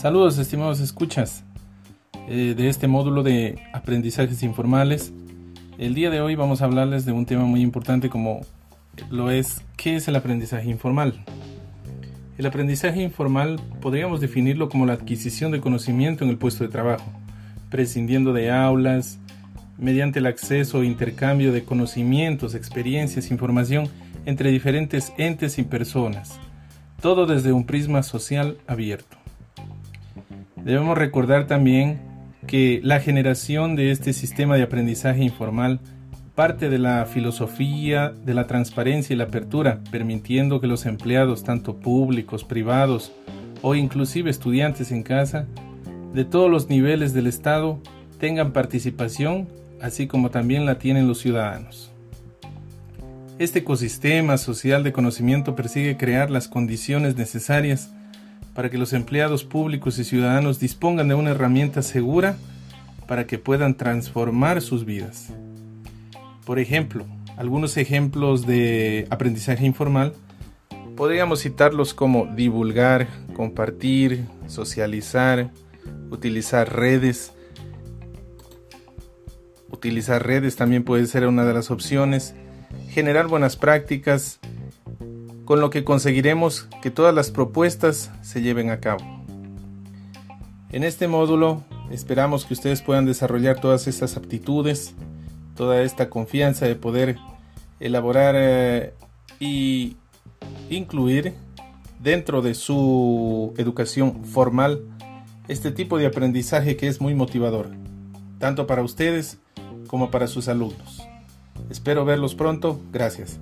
Saludos estimados escuchas eh, de este módulo de aprendizajes informales. El día de hoy vamos a hablarles de un tema muy importante como lo es ¿qué es el aprendizaje informal? El aprendizaje informal podríamos definirlo como la adquisición de conocimiento en el puesto de trabajo, prescindiendo de aulas, mediante el acceso e intercambio de conocimientos, experiencias, información entre diferentes entes y personas, todo desde un prisma social abierto. Debemos recordar también que la generación de este sistema de aprendizaje informal parte de la filosofía de la transparencia y la apertura, permitiendo que los empleados, tanto públicos, privados o inclusive estudiantes en casa, de todos los niveles del Estado, tengan participación, así como también la tienen los ciudadanos. Este ecosistema social de conocimiento persigue crear las condiciones necesarias para que los empleados públicos y ciudadanos dispongan de una herramienta segura para que puedan transformar sus vidas. Por ejemplo, algunos ejemplos de aprendizaje informal podríamos citarlos como divulgar, compartir, socializar, utilizar redes. Utilizar redes también puede ser una de las opciones. Generar buenas prácticas, con lo que conseguiremos que todas las propuestas se lleven a cabo. En este módulo esperamos que ustedes puedan desarrollar todas estas aptitudes, toda esta confianza de poder elaborar eh, y incluir dentro de su educación formal este tipo de aprendizaje que es muy motivador, tanto para ustedes como para sus alumnos. Espero verlos pronto, gracias.